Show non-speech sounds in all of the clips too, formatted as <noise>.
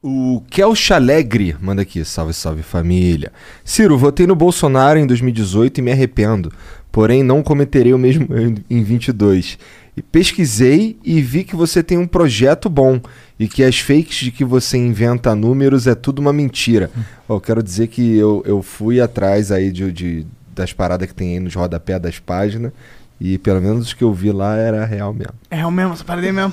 O Kelch Alegre manda aqui, salve, salve família. Ciro, votei no Bolsonaro em 2018 e me arrependo, porém não cometerei o mesmo em 22. E pesquisei e vi que você tem um projeto bom e que as fakes de que você inventa números é tudo uma mentira. Eu quero dizer que eu, eu fui atrás aí de, de das paradas que tem aí nos rodapé das páginas e pelo menos o que eu vi lá era real mesmo. É real mesmo, essa parada aí mesmo.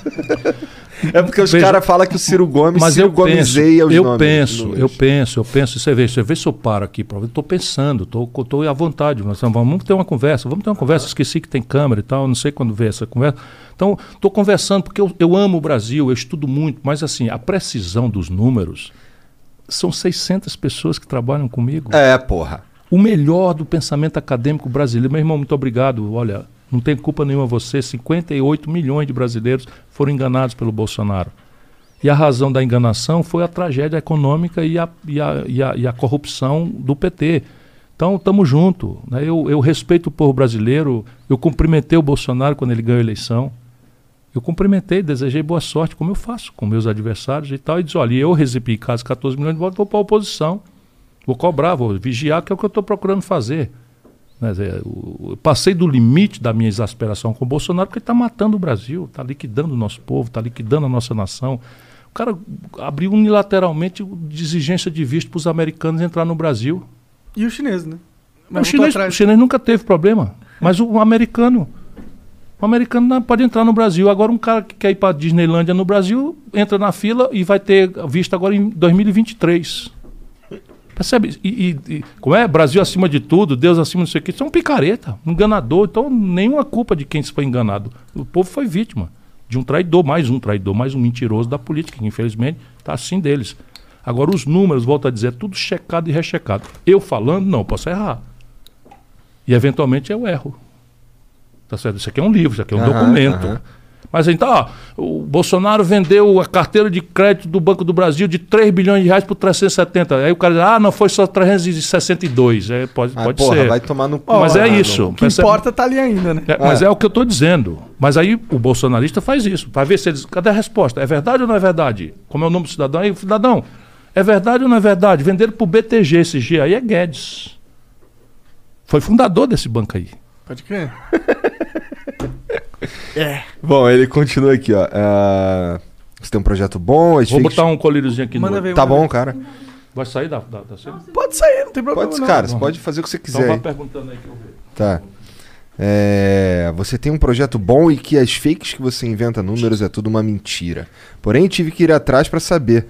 É porque os caras falam que o Ciro Gomes, Mas Ciro eu penso, Gomeseia os eu nomes. penso, números. eu penso, eu penso. Você vê, você vê se eu paro aqui, eu estou pensando, estou à vontade. Nós vamos vamos ter uma conversa, vamos ter uma conversa. Esqueci que tem câmera e tal, não sei quando ver essa conversa. Então, estou conversando porque eu, eu amo o Brasil, eu estudo muito, mas assim, a precisão dos números são 600 pessoas que trabalham comigo. É, porra. O melhor do pensamento acadêmico brasileiro. Meu irmão, muito obrigado. Olha, não tem culpa nenhuma você. 58 milhões de brasileiros foram enganados pelo Bolsonaro. E a razão da enganação foi a tragédia econômica e a, e a, e a, e a corrupção do PT. Então, estamos juntos. Né? Eu, eu respeito o povo brasileiro. Eu cumprimentei o Bolsonaro quando ele ganhou a eleição. Eu cumprimentei, desejei boa sorte, como eu faço com meus adversários e tal. E disse: olha, eu recebi quase 14 milhões de votos, vou para a oposição. Vou cobrar, vou vigiar, que é o que eu estou procurando fazer. O- eu passei do limite da minha exasperação com o Bolsonaro, porque ele está matando o Brasil, está liquidando o nosso povo, está liquidando a nossa nação. O cara abriu unilateralmente de exigência de visto para os americanos entrar no Brasil. E o chinês, né? o, chinês, o chinês nunca teve problema, mas o, americano. O americano não pode entrar no Brasil. Agora, um cara que quer ir para Disneylândia no Brasil entra na fila e vai ter visto agora em 2023. Percebe? E, e- e- como é? Brasil acima de tudo, Deus acima não sei o quê. Isso é um picareta, um enganador. Então, nenhuma culpa de quem se foi enganado. O povo foi vítima de um traidor, mais um traidor, mais um mentiroso da política, que infelizmente está assim deles. Agora, os números, volto a dizer, é tudo checado e rechecado. Eu falando, não, posso errar. E eventualmente eu erro. Tá certo? Isso aqui é um livro, isso aqui é um Aham, documento. aham. Mas então, ó, o Bolsonaro vendeu a carteira de crédito do Banco do Brasil de 3 bilhões de reais por 370. Aí o cara diz, ah, não, foi só 362. É, pode Ah, pode porra, ser. vai tomar no cu. Mas é mano. isso. O que Percebe? importa tá ali ainda, né? É, mas é o que eu estou dizendo. Mas aí o bolsonarista faz isso. Vai ver se eles. Cadê a resposta? É verdade ou não é verdade? Como é o nome do cidadão? Aí, cidadão, é verdade ou não é verdade? Venderam para o BTG esse G aí é Guedes. Foi fundador desse banco aí. Pode crer. <laughs> Bom, ele continua aqui, ó. Ah, você tem um projeto bom, Vou botar um colíriozinho aqui Manda no. ver. Tá bom, cara. Vai sair da, da, da cena? Pode sair, não tem problema. Pode, não. cara, você pode fazer o que você Então quiser. vai aí. perguntando aí que eu vejo. Tá. É, você tem um projeto bom e que as fakes que você inventa números é tudo uma mentira. Porém, tive que ir atrás pra saber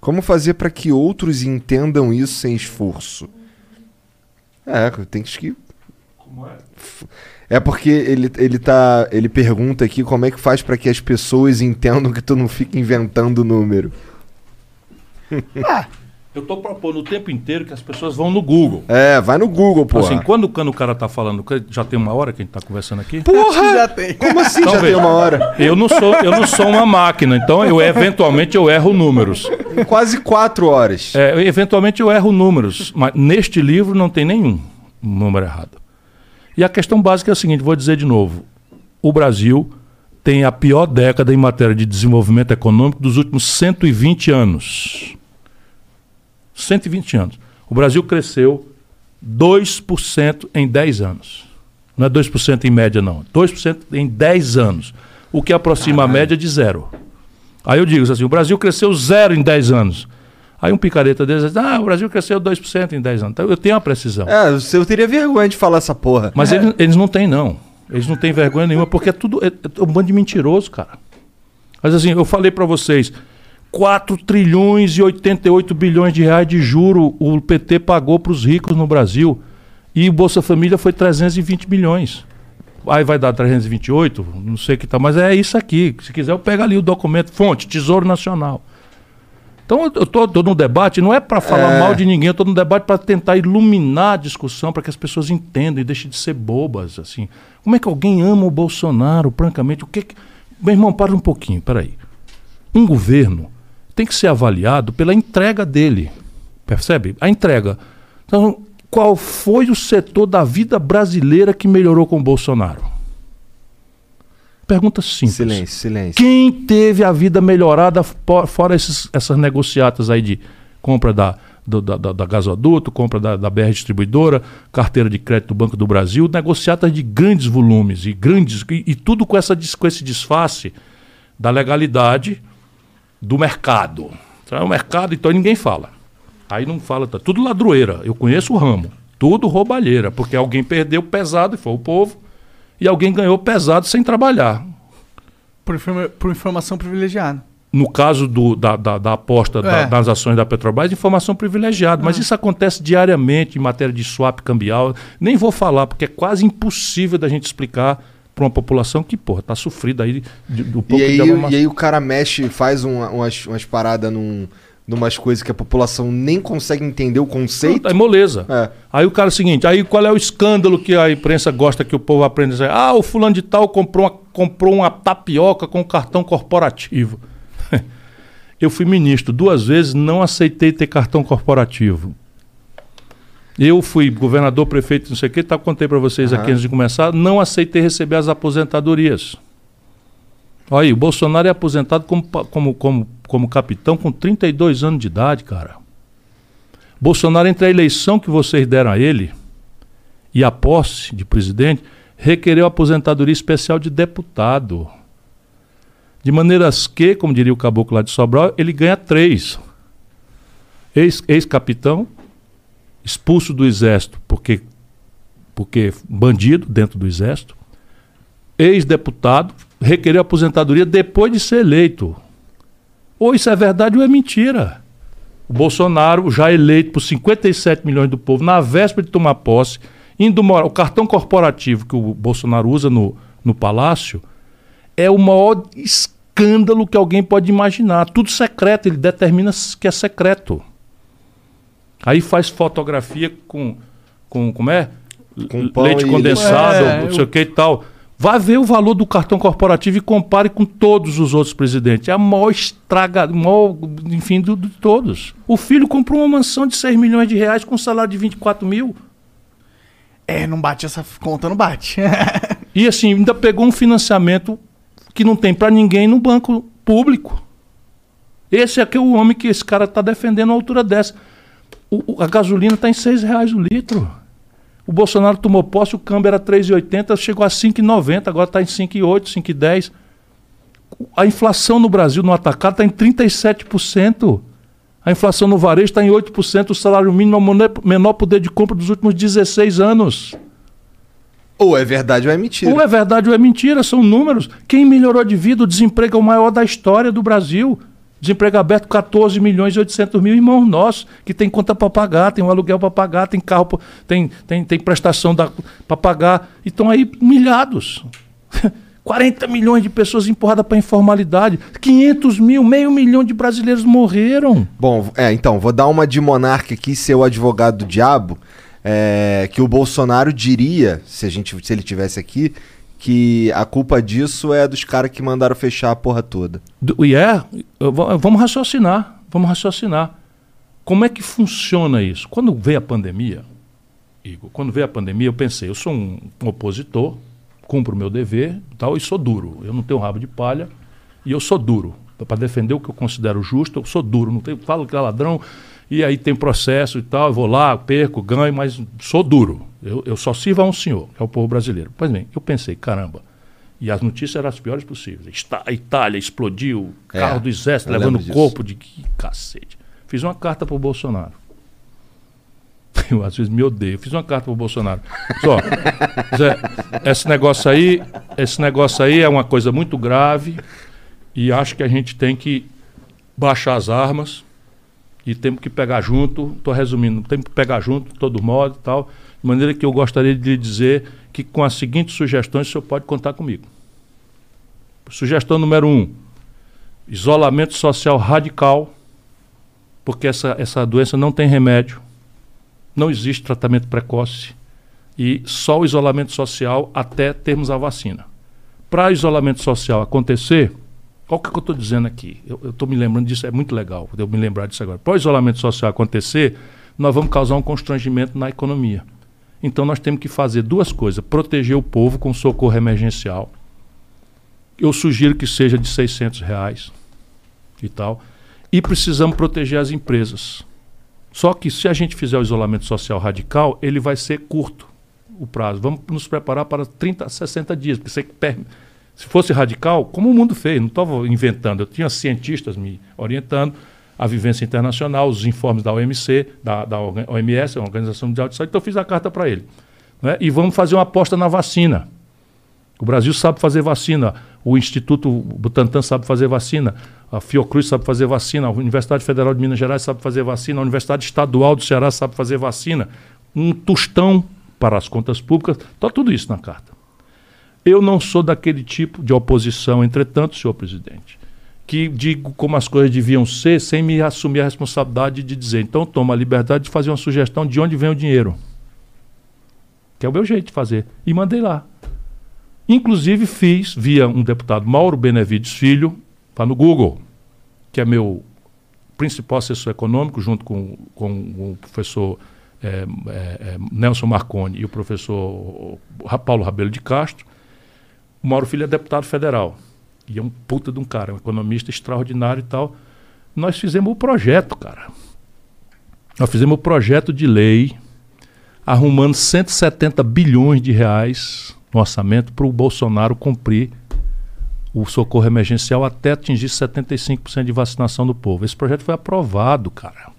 como fazer pra que outros entendam isso sem esforço. É, tem que é? porque ele, ele tá ele pergunta aqui como é que faz pra que as pessoas entendam que tu não fica inventando número. <laughs> Eu tô propondo o tempo inteiro que as pessoas vão no Google. É, vai no Google, pô. Assim, quando, quando o cara tá falando, já tem uma hora que a gente tá conversando aqui. Porra! <laughs> Já tem. Como assim Então já tem veja. uma hora? Eu não sou, eu não sou uma máquina, então eu eventualmente eu erro números. Quase quatro horas. É, eventualmente eu erro números, mas neste livro não tem nenhum número errado. E a questão básica é a seguinte, vou dizer de novo. O Brasil tem a pior década em matéria de desenvolvimento econômico dos últimos 120 anos. 120 anos. O Brasil cresceu 2% em 10 anos. Não é 2% em média, não. 2% em 10 anos. O que aproxima a média de zero. Aí eu digo assim: o Brasil cresceu zero em 10 anos. Aí um picareta deles diz: ah, o Brasil cresceu 2% em 10 anos. Então eu tenho a precisão. É, eu teria vergonha de falar essa porra. Mas eles, eles não têm, não. Eles não têm vergonha nenhuma, porque é tudo. É, é um bando de mentiroso, cara. Mas assim, eu falei pra vocês: 4 trilhões e 88 bilhões de reais de juro o PT pagou pros ricos no Brasil. E o Bolsa Família foi 320 milhões. Aí vai dar 328, não sei o que tá, mas é isso aqui. Se quiser, eu pego ali o documento, fonte, Tesouro Nacional. Então eu tô, tô no debate, não é para falar É. mal de ninguém, eu tô no debate para tentar iluminar a discussão, para que as pessoas entendam e deixem de ser bobas, assim. Como é que alguém ama o Bolsonaro, francamente? O que, que... Meu irmão, para um pouquinho, peraí. Um governo tem que ser avaliado pela entrega dele, percebe? A entrega. Então, qual foi o setor da vida brasileira que melhorou com o Bolsonaro? Pergunta simples. Silêncio, silêncio. Quem teve a vida melhorada fo- fora esses, essas negociatas aí de compra da, do- da, da, da gasoduto, compra da, da BR Distribuidora, carteira de crédito do Banco do Brasil, negociatas de grandes volumes e grandes e, e tudo com, essa, com esse disfarce da legalidade do mercado. Então, é o mercado, então ninguém fala. Aí não fala, tá tudo ladroeira. Eu conheço o ramo, tudo roubalheira, porque alguém perdeu pesado e foi o povo, e alguém ganhou pesado sem trabalhar. Por, informa- por informação privilegiada. No caso do- da, da- da aposta da- É. das ações da Petrobras, informação privilegiada. Mas isso acontece diariamente em matéria de swap cambial. Nem vou falar, porque é quase impossível da gente explicar para uma população que, porra, tá sofrida aí do pouco E aí, de informação. e aí o cara mexe, faz um- umas, umas paradas num, numas coisas que a população nem consegue entender o conceito. É moleza. É. Aí o cara é o seguinte, aí qual é o escândalo que a imprensa gosta que o povo aprenda? Ah, o fulano de tal comprou uma, comprou uma tapioca com cartão corporativo. <laughs> Eu fui ministro duas vezes, não aceitei ter cartão corporativo. Eu fui governador, prefeito, não sei o que, tá, contei para vocês Aham. aqui antes de começar, não aceitei receber as aposentadorias. Olha aí, o Bolsonaro é aposentado como, como, como, como capitão com 32 anos de idade, cara. Bolsonaro, entre a eleição que vocês deram a ele e a posse de presidente, requereu aposentadoria especial de deputado. De maneiras que, como diria o caboclo lá de Sobral, ele ganha três. Ex- Ex-capitão, expulso do exército porque, porque bandido dentro do exército, ex-deputado, requereu aposentadoria depois de ser eleito. Ou isso é verdade ou é mentira. O Bolsonaro, já eleito por 57 milhões do povo, na véspera de tomar posse, indo morar. O cartão corporativo que o Bolsonaro usa no, no palácio é o maior escândalo que alguém pode imaginar. Tudo secreto, ele determina que é secreto. Aí faz fotografia com. com como é? Com leite condensado, leite. não sei o que e tal. Vá ver o valor do cartão corporativo e compare com todos os outros presidentes. É a maior estraga, maior, enfim, do- de todos. O filho comprou uma mansão de 6 milhões de reais com um salário de 24 mil. É, não bate essa conta, não bate. <laughs> E assim, ainda pegou um financiamento que não tem para ninguém no banco público. Esse é que é o homem que esse cara está defendendo a altura dessa. O- a gasolina está em 6 reais o litro. O Bolsonaro tomou posse, o câmbio era 3,80, chegou a 5,90, agora está em 5,8, 5,10. A inflação no Brasil, no atacado, está em 37%. A inflação no varejo está em 8%, o salário mínimo é o menor poder de compra dos últimos 16 anos. Ou é verdade ou é mentira. Ou é verdade ou é mentira, são números. Quem melhorou de vida, o desemprego é o maior da história do Brasil. Desemprego aberto, 14 milhões e 800 mil irmãos nossos, que tem conta para pagar, tem um aluguel para pagar, tem carro, tem, tem, tem prestação para pagar, e estão aí humilhados. <laughs> 40 milhões de pessoas empurradas para a informalidade, 500 mil, meio milhão de brasileiros morreram. Bom, é, então, vou dar uma de monarca aqui, ser o advogado do diabo, é, que o Bolsonaro diria, se, a gente, se ele tivesse aqui, que a culpa disso é dos caras que mandaram fechar a porra toda. E é, eu vou- vamos raciocinar, vamos raciocinar. Como é que funciona isso? Quando veio a pandemia, Igor, quando veio a pandemia, eu pensei, eu sou um opositor, cumpro o meu dever tal, e sou duro. Eu não tenho rabo de palha e eu sou duro. Para defender o que eu considero justo, eu sou duro. Não tenho, falo que é ladrão e aí tem processo e tal, eu vou lá, perco, ganho, mas sou duro. Eu, eu só sirvo a um senhor, que é o povo brasileiro. Pois bem, eu pensei, caramba, e as notícias eram as piores possíveis. A Itália explodiu, É, carro do exército levando o corpo de que cacete. Fiz uma carta para o Bolsonaro. <laughs> Eu às vezes me odeio. Fiz uma carta para o Bolsonaro. Só, Zé, esse negócio aí, esse negócio aí é uma coisa muito grave e acho que a gente tem que baixar as armas e temos que pegar junto. Estou resumindo, temos que pegar junto, de todo modo e tal. De maneira que eu gostaria de lhe dizer que com as seguintes sugestões o senhor pode contar comigo. Sugestão número um: isolamento social radical, porque essa, essa doença não tem remédio, não existe tratamento precoce e só o isolamento social até termos a vacina. Para isolamento social acontecer, olha o que eu estou dizendo aqui. Eu estou me lembrando disso, é muito legal eu me lembrar disso agora. Para o isolamento social acontecer, nós vamos causar um constrangimento na economia. Então nós temos que fazer duas coisas: proteger o povo com socorro emergencial Eu sugiro que seja de 600 reais e tal. E precisamos proteger as empresas. Só que se a gente fizer o isolamento social radical, ele vai ser curto o prazo. Vamos nos preparar para 30 a 60 dias. Porque você, se fosse radical, como o mundo fez, não estava inventando. Eu tinha cientistas me orientando, a vivência internacional, os informes da OMC, da, da OMS, a Organização Mundial de Saúde. Então eu fiz a carta para ele. Né? E vamos fazer uma aposta na vacina. O Brasil sabe fazer vacina, o Instituto Butantan sabe fazer vacina, a Fiocruz sabe fazer vacina, a Universidade Federal de Minas Gerais sabe fazer vacina, a Universidade Estadual do Ceará sabe fazer vacina. Um tostão para as contas públicas, está tudo isso na carta. Eu não sou daquele tipo de oposição, entretanto, senhor presidente, que digo como as coisas deviam ser sem me assumir a responsabilidade de dizer, então toma a liberdade de fazer uma sugestão de onde vem o dinheiro. Que é o meu jeito de fazer. E mandei lá. Inclusive fiz via um deputado Mauro Benevides Filho, está no Google, que é meu principal assessor econômico, junto com, com o professor é, é, Nelson Marconi e o professor Paulo Rabelo de Castro. O Mauro Filho é deputado federal. E é um puta de um cara, um economista extraordinário e tal. Nós fizemos o projeto, cara. Nós fizemos o projeto de lei arrumando 170 bilhões de reais no orçamento para o Bolsonaro cumprir o socorro emergencial até atingir 75% de vacinação do povo. Esse projeto foi aprovado, cara.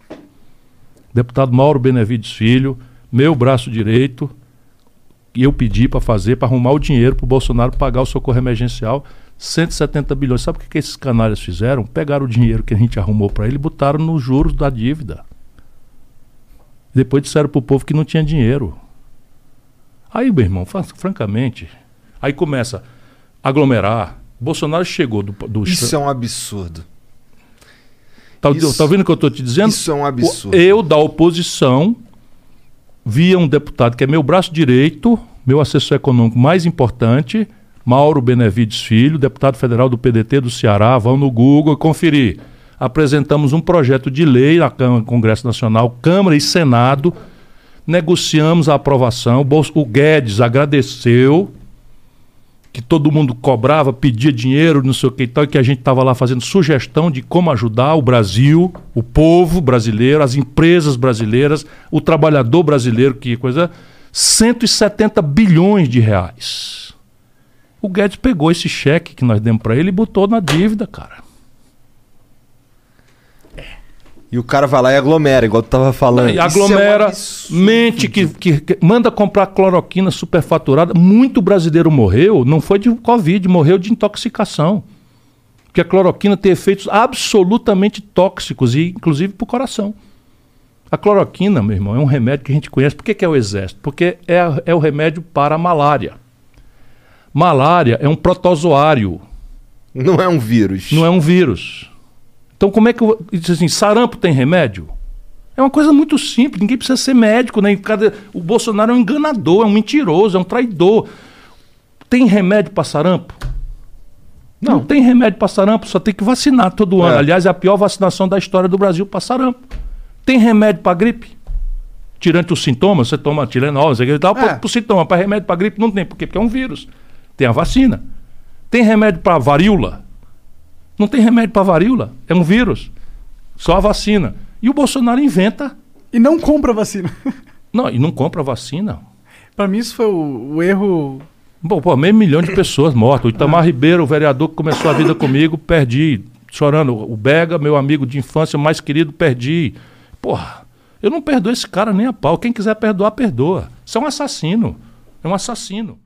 Deputado Mauro Benevides Filho, meu braço direito, eu pedi para fazer, para arrumar o dinheiro para o Bolsonaro pagar o socorro emergencial, 170 bilhões. Sabe o que, que esses canalhas fizeram? Pegaram o dinheiro que a gente arrumou para ele e botaram nos juros da dívida. Depois disseram para o povo que não tinha dinheiro. Aí, meu irmão, francamente, aí começa a aglomerar. Bolsonaro chegou do. do Isso é um absurdo. Tá, isso, tá ouvindo o que eu estou te dizendo? Isso é um absurdo. Eu, da oposição, via um deputado que é meu braço direito, meu assessor econômico mais importante, Mauro Benevides Filho, deputado federal do PDT do Ceará. Vão no Google conferir. Apresentamos um projeto de lei na Câmara, Congresso Nacional, Câmara e Senado negociamos a aprovação. O Guedes agradeceu que todo mundo cobrava, pedia dinheiro, não sei o que e tal, e que a gente estava lá fazendo sugestão de como ajudar o Brasil, o povo brasileiro, as empresas brasileiras, o trabalhador brasileiro, que coisa. 170 bilhões de reais. O Guedes pegou esse cheque que nós demos para ele e botou na dívida, cara. E o cara vai lá e aglomera, igual tu tava falando. E aglomera, é um mente que, que, que, manda comprar cloroquina superfaturada. Muito brasileiro morreu, não foi de Covid, morreu de intoxicação. Porque a cloroquina tem efeitos absolutamente tóxicos, e inclusive para o coração. A cloroquina, meu irmão, é um remédio que a gente conhece. Por que, que é o exército? Porque é, é o remédio para a malária. Malária é um protozoário. Não é um vírus. Não é um vírus. Então, como é que eu. Diz assim, sarampo tem remédio? É uma coisa muito simples, ninguém precisa ser médico, né? Cada, o Bolsonaro é um enganador, é um mentiroso, é um traidor. Tem remédio para sarampo? Não. Não tem remédio para sarampo, só tem que vacinar todo ano. É. Aliás, é a pior vacinação da história do Brasil para sarampo. Tem remédio para gripe? Tirante os sintomas, você toma Tilenol, você e tal, é. para sintoma, para remédio para gripe não tem, por quê? Porque é um vírus. Tem a vacina. Tem remédio para varíola? Não tem remédio para varíola, é um vírus. Só a vacina. E o Bolsonaro inventa. E não compra vacina. <laughs> não, e não compra vacina. Para mim, isso foi o, o, erro. Bom, pô, meio milhão de pessoas mortas. O Itamar ah. Ribeiro, o vereador que começou a vida comigo, perdi. Chorando. O Bega, meu amigo de infância mais querido, perdi. Porra, eu não perdoo esse cara nem a pau. Quem quiser perdoar, perdoa. Isso é um assassino. É um assassino.